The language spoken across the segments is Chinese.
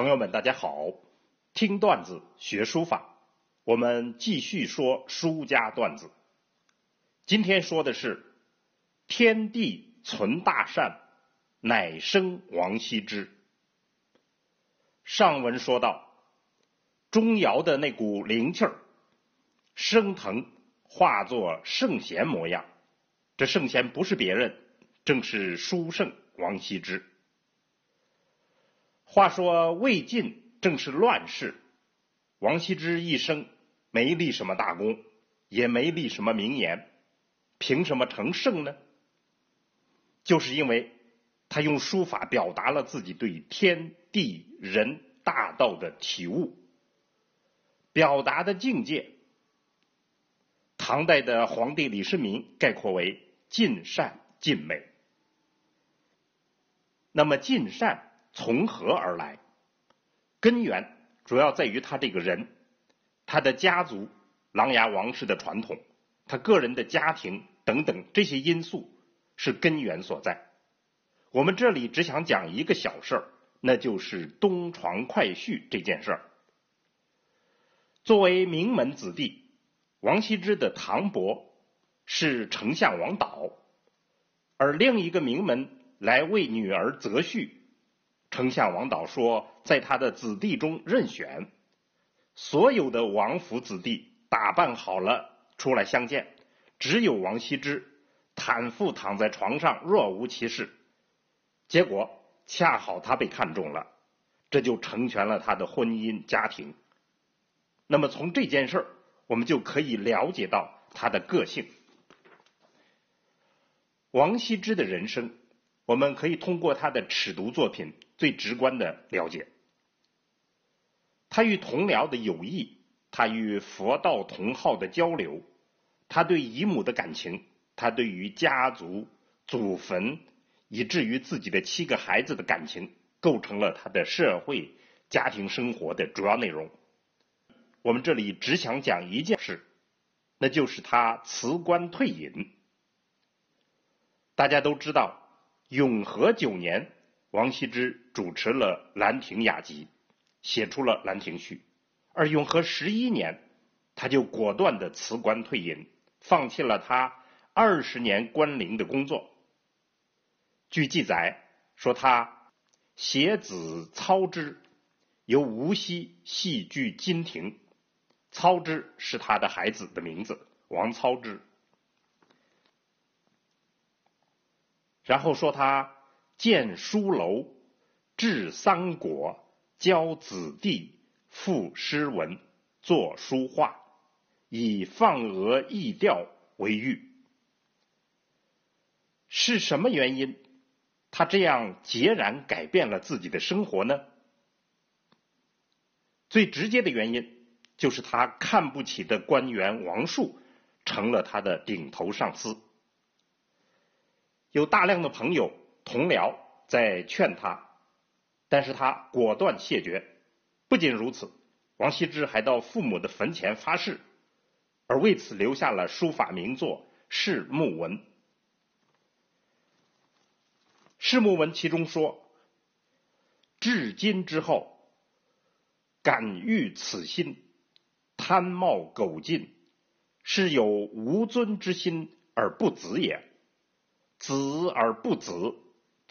朋友们，大家好！听段子学书法，我们继续说书家段子。今天说的是“天地存大善，乃生王羲之”。上文说到，钟繇的那股灵气儿升腾，化作圣贤模样。这圣贤不是别人，正是书圣王羲之。话说魏晋正是乱世，王羲之一生没立什么大功，也没立什么名言，凭什么成圣呢？就是因为他用书法表达了自己对天地人大道的体悟，表达的境界。唐代的皇帝李世民概括为尽善尽美。那么尽善。从何而来？根源主要在于他这个人，他的家族琅琊王氏的传统，他个人的家庭等等这些因素是根源所在。我们这里只想讲一个小事儿，那就是东床快婿这件事儿。作为名门子弟，王羲之的堂伯是丞相王导，而另一个名门来为女儿择婿。丞相王导说，在他的子弟中任选，所有的王府子弟打扮好了出来相见，只有王羲之坦腹躺在床上若无其事。结果恰好他被看中了，这就成全了他的婚姻家庭。那么从这件事儿，我们就可以了解到他的个性。王羲之的人生，我们可以通过他的尺牍作品。最直观的了解，他与同僚的友谊，他与佛道同好的交流，他对姨母的感情，他对于家族、祖坟，以至于自己的七个孩子的感情，构成了他的社会家庭生活的主要内容。我们这里只想讲一件事，那就是他辞官退隐。大家都知道，永和九年。王羲之主持了《兰亭雅集》，写出了《兰亭序》，而永和十一年，他就果断的辞官退隐，放弃了他二十年官龄的工作。据记载说，他携子操之，由无锡戏剧金庭，操之是他的孩子的名字，王操之。然后说他。建书楼，治三国，教子弟，赋诗文，作书画，以放鹅逸钓为喻。是什么原因，他这样截然改变了自己的生活呢？最直接的原因，就是他看不起的官员王树成了他的顶头上司，有大量的朋友。同僚在劝他，但是他果断谢绝。不仅如此，王羲之还到父母的坟前发誓，而为此留下了书法名作《誓墓文》。《誓墓文》其中说：“至今之后，敢欲此心，贪冒苟进，是有无尊之心而不子也。子而不子。”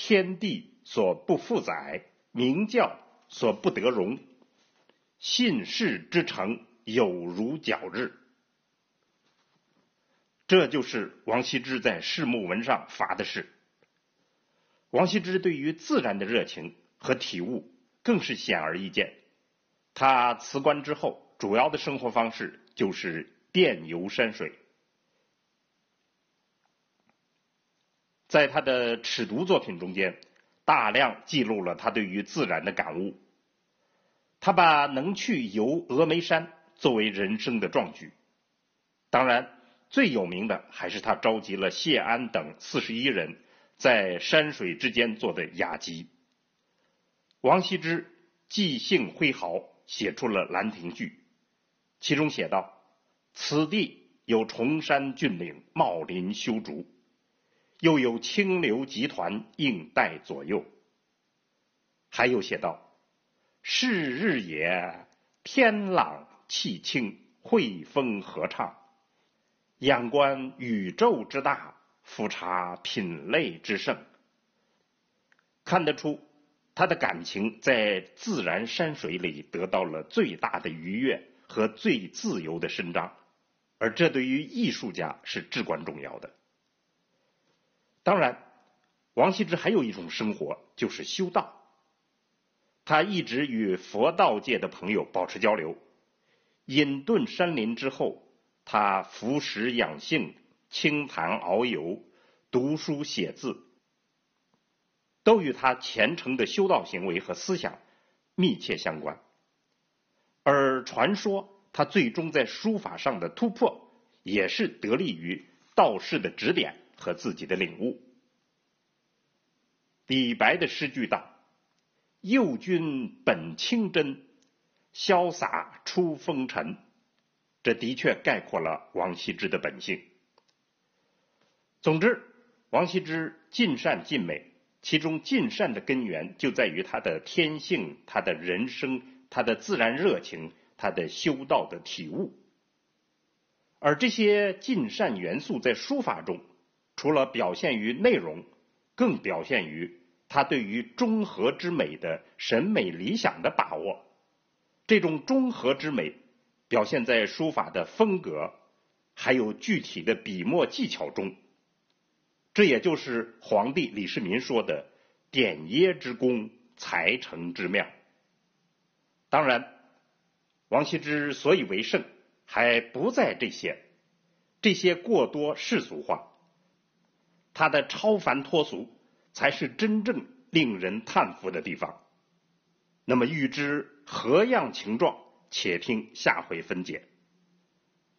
天地所不负载，明教所不得容，信士之诚有如皎日。这就是王羲之在世墓文上发的誓。王羲之对于自然的热情和体悟更是显而易见。他辞官之后，主要的生活方式就是遍游山水。在他的尺牍作品中间，大量记录了他对于自然的感悟。他把能去游峨眉山作为人生的壮举。当然，最有名的还是他召集了谢安等四十一人，在山水之间做的雅集。王羲之即兴挥毫，写出了《兰亭序》，其中写道：“此地有崇山峻岭，茂林修竹。”又有清流集团应带左右，还有写道：“是日也，天朗气清，惠风和畅。仰观宇宙之大，俯察品类之盛，看得出他的感情在自然山水里得到了最大的愉悦和最自由的伸张，而这对于艺术家是至关重要的。当然，王羲之还有一种生活，就是修道。他一直与佛道界的朋友保持交流，隐遁山林之后，他服食养性、清谈遨游、读书写字，都与他虔诚的修道行为和思想密切相关。而传说他最终在书法上的突破，也是得力于道士的指点和自己的领悟。李白的诗句道。右君本清真，潇洒出风尘。这的确概括了王羲之的本性。总之，王羲之尽善尽美，其中尽善的根源就在于他的天性、他的人生、他的自然热情、他的修道的体悟。而这些尽善元素在书法中，除了表现于内容，更表现于。他对于中和之美的审美理想的把握，这种中和之美表现在书法的风格，还有具体的笔墨技巧中。这也就是皇帝李世民说的“点耶之功，才成之妙”。当然，王羲之所以为圣，还不在这些，这些过多世俗化，他的超凡脱俗。才是真正令人叹服的地方。那么，欲知何样情状，且听下回分解。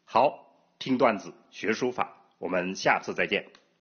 好，听段子学书法，我们下次再见。